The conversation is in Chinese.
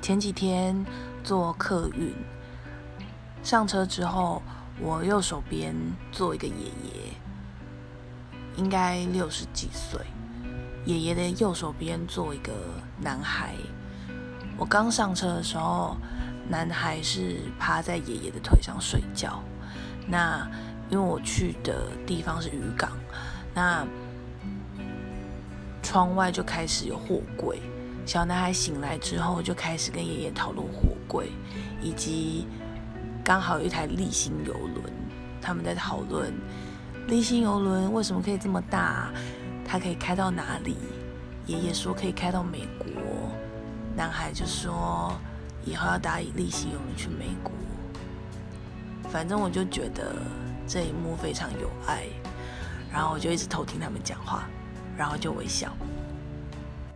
前几天坐客运上车之后，我右手边坐一个爷爷，应该六十几岁。爷爷的右手边坐一个男孩。我刚上车的时候，男孩是趴在爷爷的腿上睡觉。那因为我去的地方是渔港，那窗外就开始有货柜。小男孩醒来之后，就开始跟爷爷讨论货柜，以及刚好有一台立新游轮，他们在讨论立新游轮为什么可以这么大，它可以开到哪里？爷爷说可以开到美国，男孩就说以后要搭立新游轮去美国。反正我就觉得这一幕非常有爱，然后我就一直偷听他们讲话，然后就微笑。